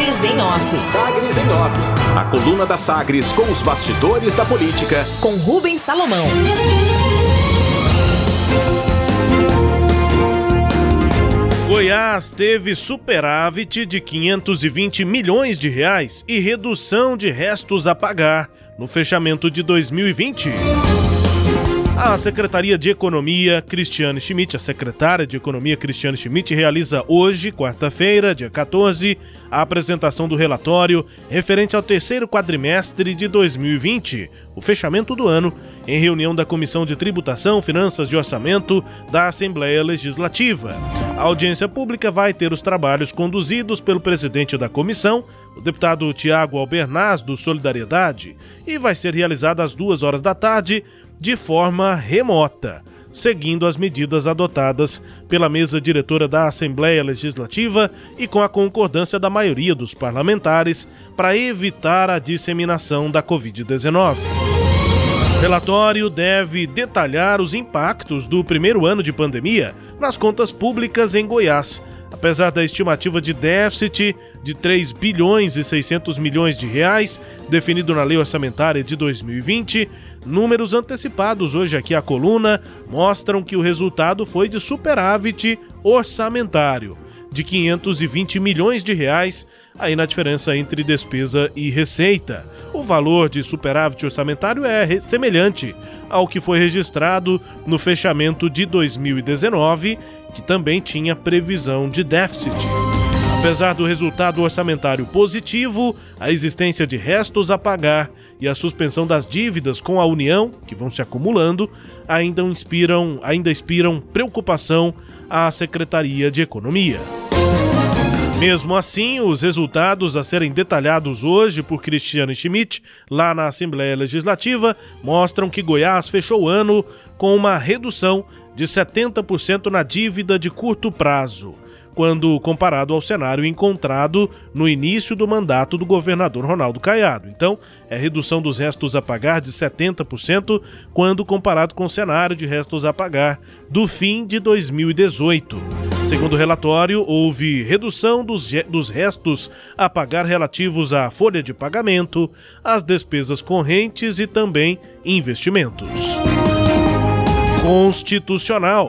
Sagres em Off. Sagres em Off. A coluna da Sagres com os bastidores da política. Com Rubens Salomão. Goiás teve superávit de 520 milhões de reais e redução de restos a pagar no fechamento de 2020. A Secretaria de Economia, Cristiane Schmidt, a secretária de Economia, Cristiane Schmidt, realiza hoje, quarta-feira, dia 14, a apresentação do relatório referente ao terceiro quadrimestre de 2020, o fechamento do ano, em reunião da Comissão de Tributação, Finanças e Orçamento da Assembleia Legislativa. A audiência pública vai ter os trabalhos conduzidos pelo presidente da comissão, o deputado Tiago Albernaz, do Solidariedade, e vai ser realizada às duas horas da tarde de forma remota, seguindo as medidas adotadas pela mesa diretora da Assembleia Legislativa e com a concordância da maioria dos parlamentares para evitar a disseminação da Covid-19. O relatório deve detalhar os impactos do primeiro ano de pandemia nas contas públicas em Goiás, apesar da estimativa de déficit de 3 bilhões e 600 milhões de reais definido na Lei Orçamentária de 2020, Números antecipados hoje aqui à coluna mostram que o resultado foi de superávit orçamentário de 520 milhões de reais, aí na diferença entre despesa e receita. O valor de superávit orçamentário é semelhante ao que foi registrado no fechamento de 2019, que também tinha previsão de déficit. Apesar do resultado orçamentário positivo, a existência de restos a pagar e a suspensão das dívidas com a União, que vão se acumulando, ainda inspiram, ainda inspiram preocupação à Secretaria de Economia. Mesmo assim, os resultados a serem detalhados hoje por Cristiane Schmidt, lá na Assembleia Legislativa, mostram que Goiás fechou o ano com uma redução de 70% na dívida de curto prazo quando comparado ao cenário encontrado no início do mandato do governador Ronaldo Caiado. Então, é redução dos restos a pagar de 70% quando comparado com o cenário de restos a pagar do fim de 2018. Segundo o relatório, houve redução dos, dos restos a pagar relativos à folha de pagamento, às despesas correntes e também investimentos. Constitucional.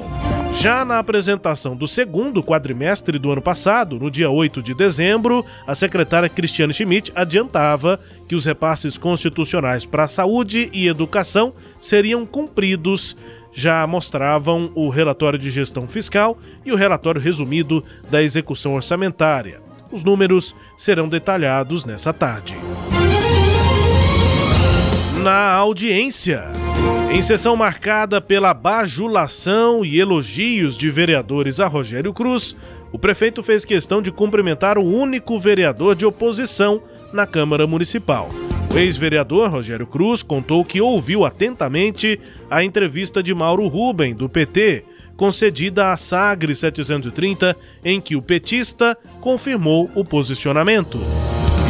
Já na apresentação do segundo quadrimestre do ano passado, no dia 8 de dezembro, a secretária Cristiane Schmidt adiantava que os repasses constitucionais para a saúde e educação seriam cumpridos. Já mostravam o relatório de gestão fiscal e o relatório resumido da execução orçamentária. Os números serão detalhados nessa tarde. Na audiência. Em sessão marcada pela bajulação e elogios de vereadores a Rogério Cruz, o prefeito fez questão de cumprimentar o único vereador de oposição na Câmara Municipal. O ex-vereador Rogério Cruz contou que ouviu atentamente a entrevista de Mauro Ruben, do PT, concedida à Sagre 730, em que o petista confirmou o posicionamento.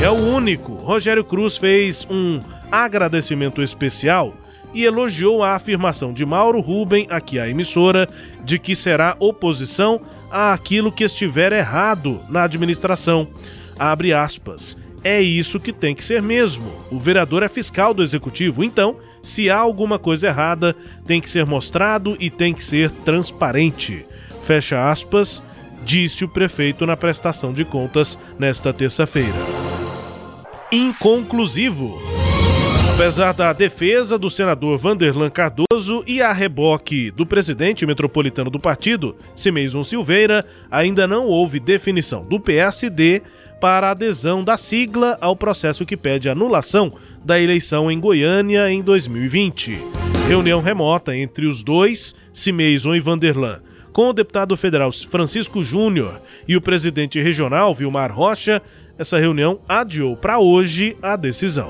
É o único. Rogério Cruz fez um agradecimento especial e elogiou a afirmação de Mauro Ruben, aqui à emissora, de que será oposição àquilo que estiver errado na administração. Abre aspas. É isso que tem que ser mesmo. O vereador é fiscal do executivo, então, se há alguma coisa errada, tem que ser mostrado e tem que ser transparente. Fecha aspas, disse o prefeito na prestação de contas nesta terça-feira. Inconclusivo. Apesar da defesa do senador Vanderlan Cardoso e a reboque do presidente metropolitano do partido, Simeison Silveira, ainda não houve definição do PSD para adesão da sigla ao processo que pede anulação da eleição em Goiânia em 2020. Reunião remota entre os dois, Simeison e Vanderlan, com o deputado federal Francisco Júnior e o presidente regional Vilmar Rocha, essa reunião adiou para hoje a decisão.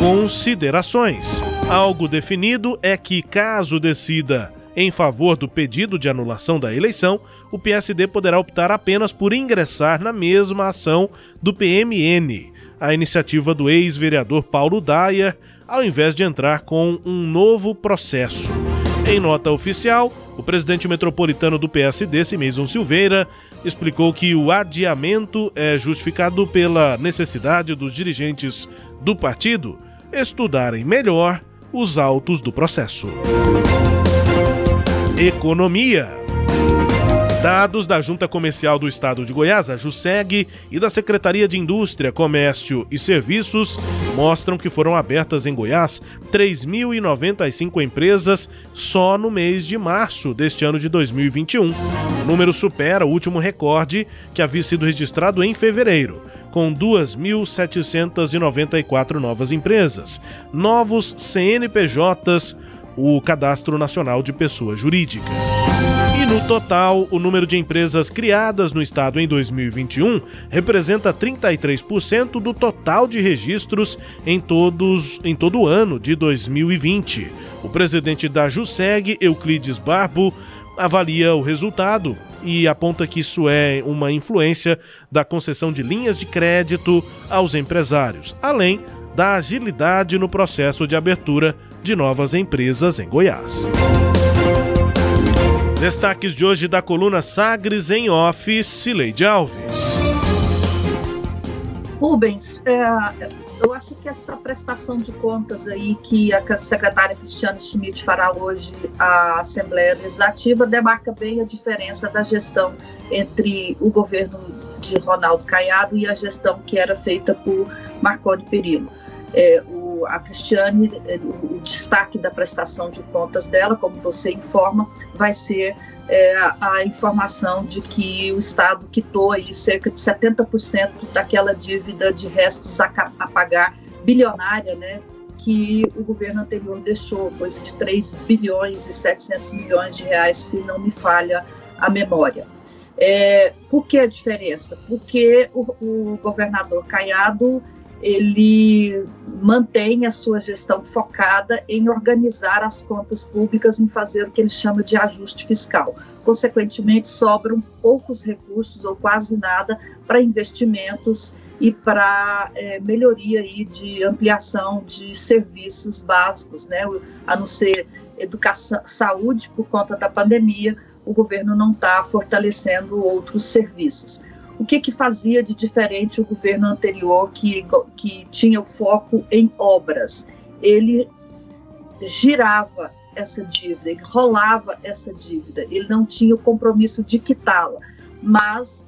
Considerações. Algo definido é que, caso decida em favor do pedido de anulação da eleição, o PSD poderá optar apenas por ingressar na mesma ação do PMN, a iniciativa do ex-vereador Paulo Dyer, ao invés de entrar com um novo processo. Em nota oficial, o presidente metropolitano do PSD, Simeison Silveira, explicou que o adiamento é justificado pela necessidade dos dirigentes do partido estudarem melhor os autos do processo. Economia. Dados da Junta Comercial do Estado de Goiás, a JUSEG, e da Secretaria de Indústria, Comércio e Serviços mostram que foram abertas em Goiás 3.095 empresas só no mês de março deste ano de 2021. O número supera o último recorde que havia sido registrado em fevereiro, com 2.794 novas empresas, novos CNPJs, o Cadastro Nacional de Pessoa Jurídica. No total, o número de empresas criadas no estado em 2021 representa 33% do total de registros em, todos, em todo o ano de 2020. O presidente da JUSEG, Euclides Barbo, avalia o resultado e aponta que isso é uma influência da concessão de linhas de crédito aos empresários, além da agilidade no processo de abertura de novas empresas em Goiás. Destaques de hoje da coluna Sagres em Office, Cileide Alves. Rubens, é, eu acho que essa prestação de contas aí que a secretária Cristiane Schmidt fará hoje à Assembleia Legislativa demarca bem a diferença da gestão entre o governo de Ronaldo Caiado e a gestão que era feita por Marconi Perillo. É, o a Cristiane, eh, o, destaque da prestação de contas dela, como você informa, vai ser é, a informação de que o Estado quitou aí cerca de 70% daquela dívida de restos a, a pagar bilionária, né, que o governo anterior deixou, coisa de 3 bilhões e 700 milhões de reais, se não me falha a memória. É, por que a diferença? Porque o, o governador Caiado ele mantém a sua gestão focada em organizar as contas públicas, em fazer o que ele chama de ajuste fiscal. Consequentemente, sobram poucos recursos ou quase nada para investimentos e para é, melhoria aí de ampliação de serviços básicos, né? A não ser educação, saúde por conta da pandemia, o governo não está fortalecendo outros serviços o que, que fazia de diferente o governo anterior, que, que tinha o foco em obras? Ele girava essa dívida, ele rolava essa dívida, ele não tinha o compromisso de quitá-la, mas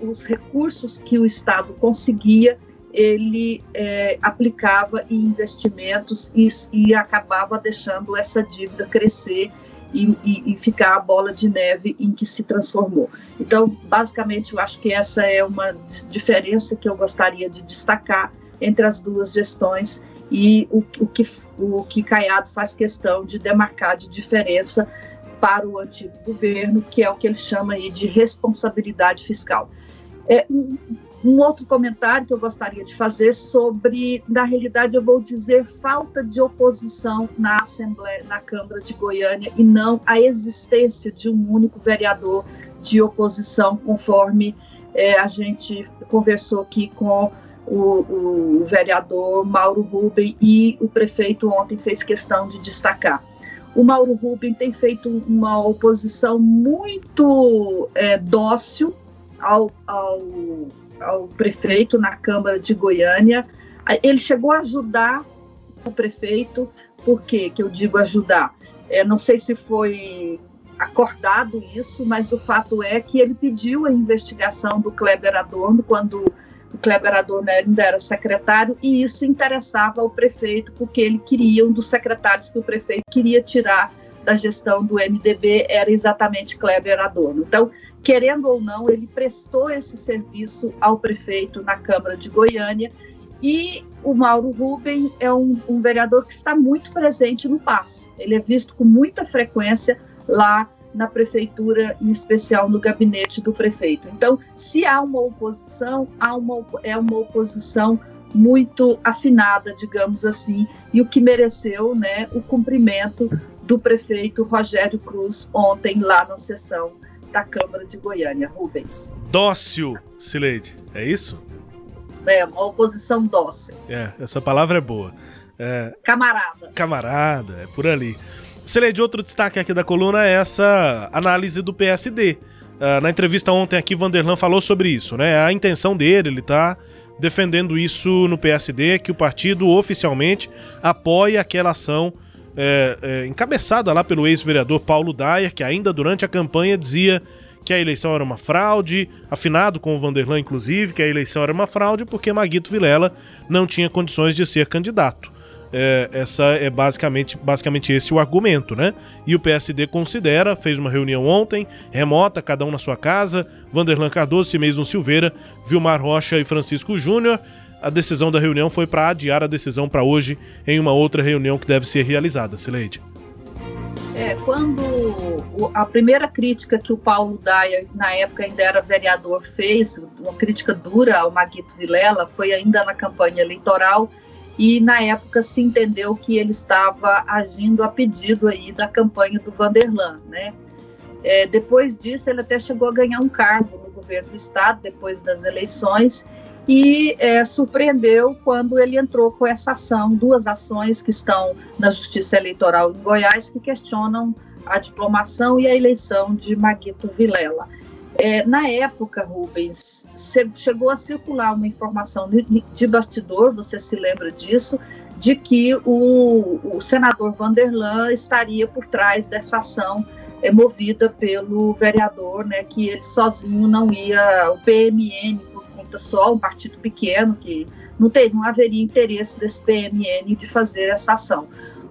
os recursos que o Estado conseguia, ele é, aplicava em investimentos e, e acabava deixando essa dívida crescer e, e, e, ficar a bola de neve em que se transformou. Então, basicamente, eu acho que essa é uma diferença que eu gostaria de destacar entre as duas gestões e o, o, que, o que Caiado faz questão de demarcar de diferença para o antigo governo, que é o que ele chama aí de responsabilidade fiscal. É, um outro comentário que eu gostaria de fazer sobre, na realidade, eu vou dizer falta de oposição na Assembleia, na Câmara de Goiânia e não a existência de um único vereador de oposição, conforme é, a gente conversou aqui com o, o, vereador Mauro Rubem e o prefeito ontem fez questão de destacar. O Mauro Rubem tem feito uma oposição muito é, dócil ao, ao ao prefeito na Câmara de Goiânia. Ele chegou a ajudar o prefeito, por quê que eu digo ajudar? É, não sei se foi acordado isso, mas o fato é que ele pediu a investigação do Kleber Adorno quando o Kleber Adorno ainda era secretário, e isso interessava ao prefeito, porque ele queria, um dos secretários que o prefeito queria tirar da gestão do MDB era exatamente Kleber Adorno. Então, querendo ou não, ele prestou esse serviço ao prefeito na Câmara de Goiânia e o Mauro Ruben é um, um vereador que está muito presente no Passo. Ele é visto com muita frequência lá na prefeitura, em especial no gabinete do prefeito. Então, se há uma oposição, há uma, é uma oposição muito afinada, digamos assim, e o que mereceu né, o cumprimento do prefeito Rogério Cruz ontem lá na sessão da Câmara de Goiânia, Rubens. Dócil, Sileide, é isso? É, uma oposição dócil. É, essa palavra é boa. É... Camarada. Camarada, é por ali. Sileide, outro destaque aqui da coluna é essa análise do PSD. Uh, na entrevista ontem aqui, Vanderlan falou sobre isso, né? A intenção dele, ele está defendendo isso no PSD, que o partido oficialmente apoia aquela ação é, é, encabeçada lá pelo ex-vereador Paulo Daia, que ainda durante a campanha dizia que a eleição era uma fraude, afinado com o Vanderlan, inclusive, que a eleição era uma fraude porque Maguito Vilela não tinha condições de ser candidato. É, essa é basicamente, basicamente esse o argumento, né? E o PSD considera, fez uma reunião ontem, remota, cada um na sua casa, Vanderlan Cardoso, Cimeison Silveira, Vilmar Rocha e Francisco Júnior. A decisão da reunião foi para adiar a decisão para hoje em uma outra reunião que deve ser realizada, Sileide. É, quando a primeira crítica que o Paulo Daia, na época ainda era vereador, fez, uma crítica dura ao Maguito Vilela, foi ainda na campanha eleitoral, e na época se entendeu que ele estava agindo a pedido aí da campanha do Vanderlan, né? É, depois disso, ele até chegou a ganhar um cargo no governo do estado, depois das eleições, e é, surpreendeu quando ele entrou com essa ação, duas ações que estão na Justiça Eleitoral em Goiás, que questionam a diplomação e a eleição de Maguito Vilela. É, na época, Rubens, chegou a circular uma informação de bastidor, você se lembra disso, de que o, o senador Vanderlan estaria por trás dessa ação é, movida pelo vereador, né, que ele sozinho não ia, o PMN só, um partido pequeno, que não, tem, não haveria interesse desse PMN de fazer essa ação.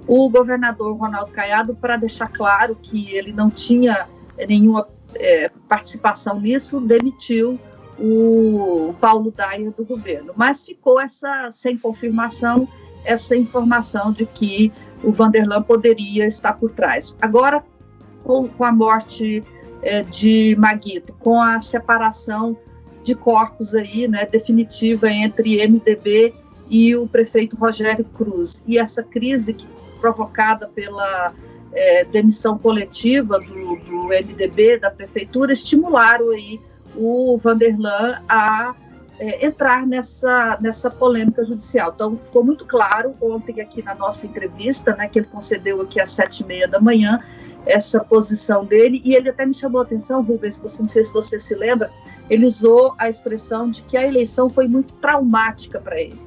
O governador Ronaldo Caiado, para deixar claro que ele não tinha nenhuma é, participação nisso, demitiu o Paulo Daia do governo. Mas ficou essa, sem confirmação, essa informação de que o Vanderlan poderia estar por trás. Agora, com, com a morte é, de Maguito, com a separação de corpos aí, né, definitiva entre MDB e o prefeito Rogério Cruz, e essa crise provocada pela é, demissão coletiva do, do MDB, da prefeitura, estimularam aí o Vanderlan a é, entrar nessa, nessa polêmica judicial. Então, ficou muito claro ontem aqui na nossa entrevista, né, que ele concedeu aqui às sete e meia da manhã, essa posição dele, e ele até me chamou a atenção, Rubens, você, não sei se você se lembra, ele usou a expressão de que a eleição foi muito traumática para ele.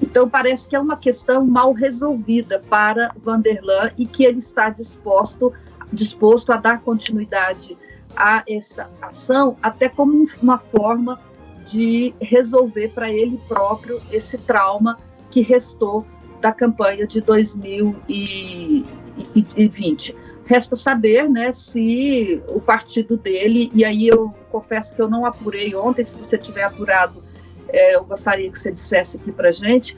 Então, parece que é uma questão mal resolvida para Vanderlan e que ele está disposto, disposto a dar continuidade a essa ação, até como uma forma de resolver para ele próprio esse trauma que restou da campanha de 2020. Resta saber né, se o partido dele, e aí eu confesso que eu não apurei ontem, se você tiver apurado é, eu gostaria que você dissesse aqui para gente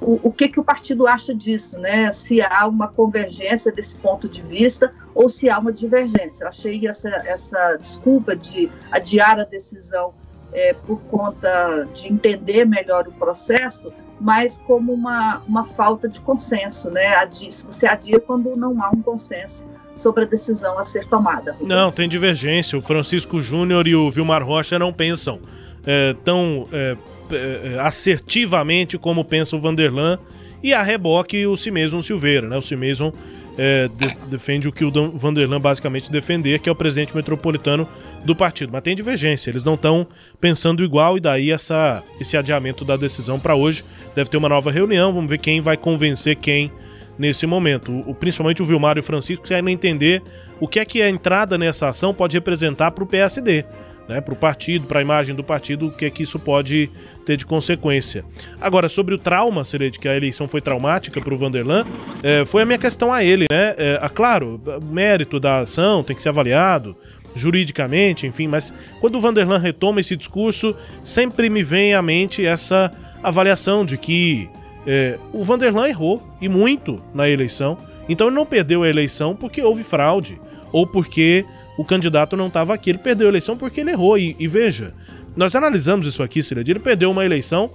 o, o, que, que o partido acha disso, né? Se há uma convergência desse ponto de vista ou se há uma divergência. Eu achei essa, essa desculpa de adiar a decisão é, por conta de entender melhor o processo, mas como uma, uma falta de consenso, né? Você adia quando não há um consenso sobre a decisão a ser tomada. Não, tem divergência. O Francisco Júnior e o Vilmar Rocha não pensam é, tão é, é, assertivamente como pensa o Vanderlan e a reboque o Cimeson Silveira, né? O Cimeson é, de, defende o que o Vanderlan basicamente defender, que é o presidente metropolitano do partido. Mas tem divergência, eles não estão pensando igual e daí essa, esse adiamento da decisão para hoje. Deve ter uma nova reunião, vamos ver quem vai convencer quem nesse momento. O, principalmente o Vilmar e o Francisco querem entender o que é que a entrada nessa ação pode representar para o PSD né, para o partido, para a imagem do partido, o que é que isso pode ter de consequência. Agora, sobre o trauma, de que a eleição foi traumática para o Vanderlan, é, foi a minha questão a ele, né? É, claro, o mérito da ação tem que ser avaliado juridicamente, enfim, mas quando o Vanderlan retoma esse discurso, sempre me vem à mente essa avaliação de que é, o Vanderlan errou e muito na eleição, então ele não perdeu a eleição porque houve fraude ou porque o candidato não estava aqui. Ele perdeu a eleição porque ele errou. E, e veja, nós analisamos isso aqui, Ciledir. Ele perdeu uma eleição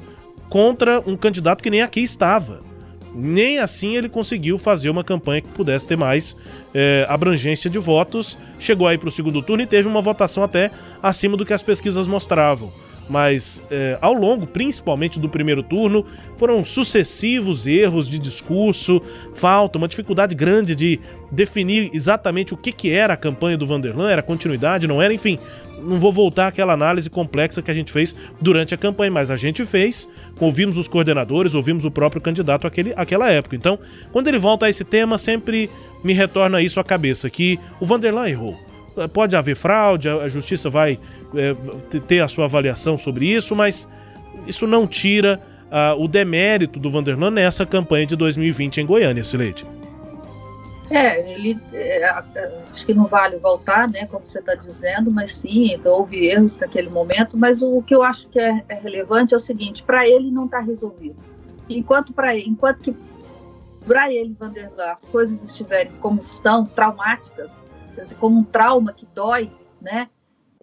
contra um candidato que nem aqui estava. Nem assim ele conseguiu fazer uma campanha que pudesse ter mais é, abrangência de votos. Chegou aí para o segundo turno e teve uma votação até acima do que as pesquisas mostravam. mas é, ao longo, principalmente do primeiro turno, foram sucessivos erros de discurso, falta, uma dificuldade grande de definir exatamente o que, que era a campanha do Vanderlan, era continuidade, não era, enfim. Não vou voltar àquela análise complexa que a gente fez durante a campanha, mas a gente fez, ouvimos os coordenadores, ouvimos o próprio candidato àquele, àquela época. Então, quando ele volta a esse tema, sempre me retorna isso à cabeça, que o Vanderlan errou. Pode haver fraude, a justiça vai é, ter a sua avaliação sobre isso, mas isso não tira uh, o demérito do Vanderlan nessa campanha de 2020 em Goiânia, Sileide. É, ele é, acho que não vale voltar, né, como você está dizendo, mas sim, então, houve erros naquele momento. Mas o, o que eu acho que é, é relevante é o seguinte: para ele não está resolvido. Enquanto para enquanto que para ele Vanderlan as coisas estiverem como estão, traumáticas, como um trauma que dói, né?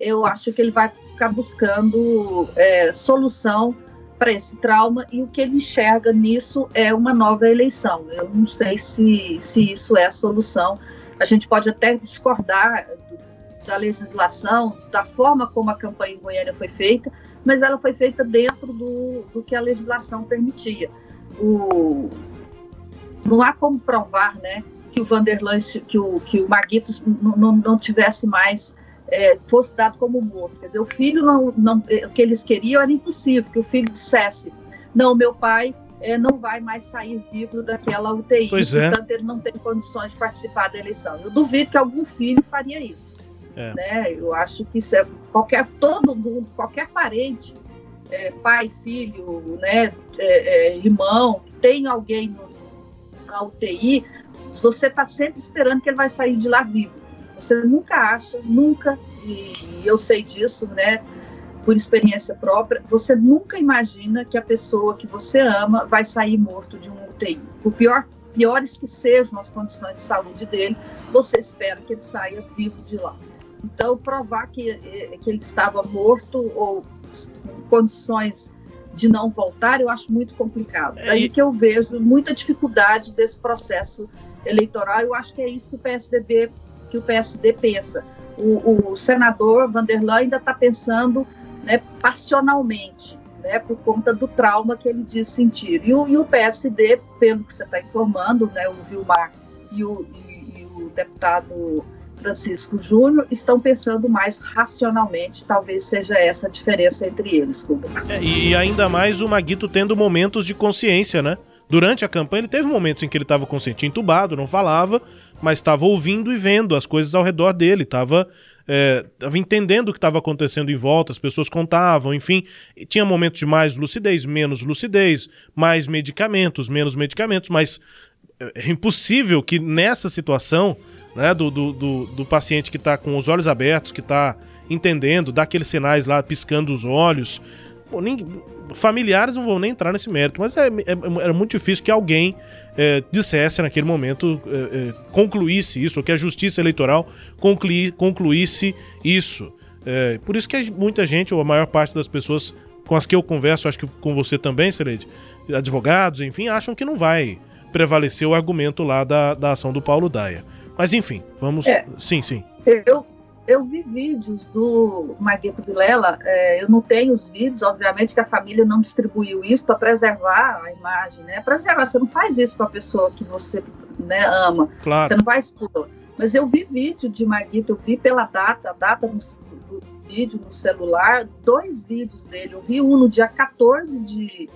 eu acho que ele vai ficar buscando é, solução para esse trauma e o que ele enxerga nisso é uma nova eleição. Eu não sei se, se isso é a solução. A gente pode até discordar da legislação, da forma como a campanha em Goiânia foi feita, mas ela foi feita dentro do, do que a legislação permitia. O, não há como provar né, que o Vanderlan, que o, que o Marguitos não, não, não tivesse mais é, fosse dado como morto. Quer dizer, o filho não, não, é, o que eles queriam era impossível que o filho dissesse: não, meu pai é, não vai mais sair vivo daquela UTI, pois é. portanto ele não tem condições de participar da eleição. Eu duvido que algum filho faria isso. É. Né? Eu acho que isso é qualquer todo mundo, qualquer parente, é, pai, filho, né, é, é, irmão, tem alguém no, na UTI, você está sempre esperando que ele vai sair de lá vivo. Você nunca acha, nunca, e eu sei disso, né, por experiência própria, você nunca imagina que a pessoa que você ama vai sair morto de um UTI. Por pior, piores que sejam as condições de saúde dele, você espera que ele saia vivo de lá. Então, provar que, eh, que ele estava morto ou em condições de não voltar, eu acho muito complicado. É aí que eu vejo muita dificuldade desse processo eleitoral. Eu acho que é isso que o PSDB que o PSD pensa. O, o senador Vanderlan ainda está pensando né, passionalmente, né, por conta do trauma que ele diz sentir. E o, e o PSD, pelo que você está informando, né, o Vilmar e o, e, e o deputado Francisco Júnior estão pensando mais racionalmente, talvez seja essa a diferença entre eles, Rubens. É, e ainda mais o Maguito tendo momentos de consciência, né? Durante a campanha ele teve momentos em que ele estava consciente, entubado, não falava, mas estava ouvindo e vendo as coisas ao redor dele, estava é, entendendo o que estava acontecendo em volta, as pessoas contavam, enfim, tinha momentos de mais lucidez, menos lucidez, mais medicamentos, menos medicamentos, mas é, é impossível que nessa situação né, do, do, do, do paciente que está com os olhos abertos, que está entendendo, dá aqueles sinais lá piscando os olhos, Pô, nem, familiares não vão nem entrar nesse mérito, mas é, é, era muito difícil que alguém é, dissesse naquele momento, é, é concluísse isso, ou que a justiça eleitoral conclui, concluísse isso. É, por isso que muita gente, ou a maior parte das pessoas com as que eu converso, acho que com você também, Serede, advogados, enfim, acham que não vai prevalecer o argumento lá da, da ação do Paulo Daia. Mas enfim, vamos. Sim, sim. Eu, eu vi vídeos do Maguito Vilela, é, eu não tenho os vídeos, obviamente que a família não distribuiu isso para preservar a imagem, né? Preservar, você não faz isso para a pessoa que você né, ama, claro. você não vai expor. Mas eu vi vídeo de Maguito, eu vi pela data, a data do, do vídeo no celular, dois vídeos dele. Eu vi um no dia 14 de,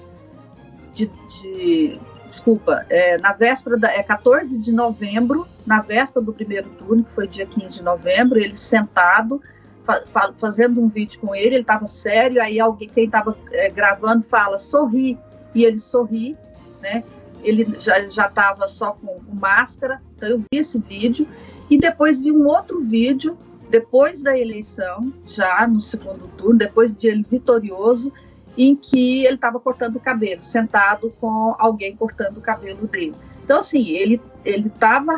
de, de desculpa, é, na véspera da é 14 de novembro, na véspera do primeiro turno, que foi dia 15 de novembro, ele sentado, fa fa fazendo um vídeo com ele, ele estava sério, aí alguém, quem estava é, gravando fala, sorri, e ele sorri, né? Ele já estava só com, com máscara, então eu vi esse vídeo, e depois vi um outro vídeo, depois da eleição, já no segundo turno, depois de ele vitorioso, em que ele estava cortando o cabelo, sentado com alguém cortando o cabelo dele. Então, assim, ele estava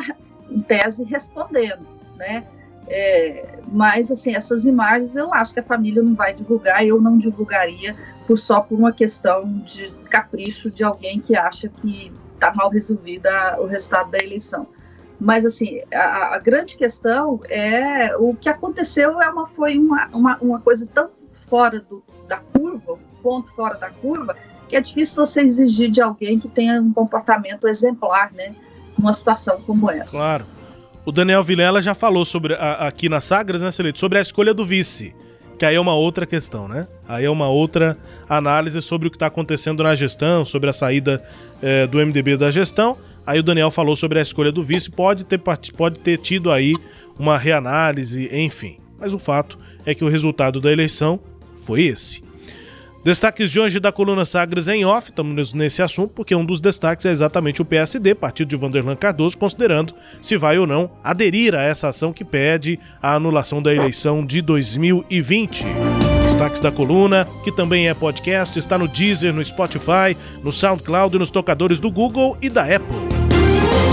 em tese respondendo, né? É, mas assim essas imagens eu acho que a família não vai divulgar, eu não divulgaria por só por uma questão de capricho de alguém que acha que está mal resolvida o resultado da eleição. Mas assim a, a, grande questão é o que aconteceu é uma foi uma, uma, uma coisa tão fora do, da curva, ponto fora da curva, que é difícil você exigir de alguém que tenha um comportamento exemplar, né? Numa situação como essa. Claro. O Daniel Vilela já falou sobre a, aqui na Sagres, né, Celito, sobre a escolha do vice. Que aí é uma outra questão, né? Aí é uma outra análise sobre o que está acontecendo na gestão, sobre a saída é, do MDB da gestão. Aí o Daniel falou sobre a escolha do vice, pode ter, pode ter tido aí uma reanálise, enfim. Mas o fato é que o resultado da eleição foi esse. Destaques de hoje da coluna Sagres em off, estamos nesse assunto, porque um dos destaques é exatamente o PSD, partido de Vanderlan Cardoso, considerando se vai ou não aderir a essa ação que pede a anulação da eleição de 2020. Destaques da coluna, que também é podcast, está no Deezer, no Spotify, no SoundCloud e nos tocadores do Google e da Apple.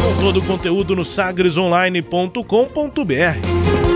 Com todo o conteúdo no sagresonline.com.br.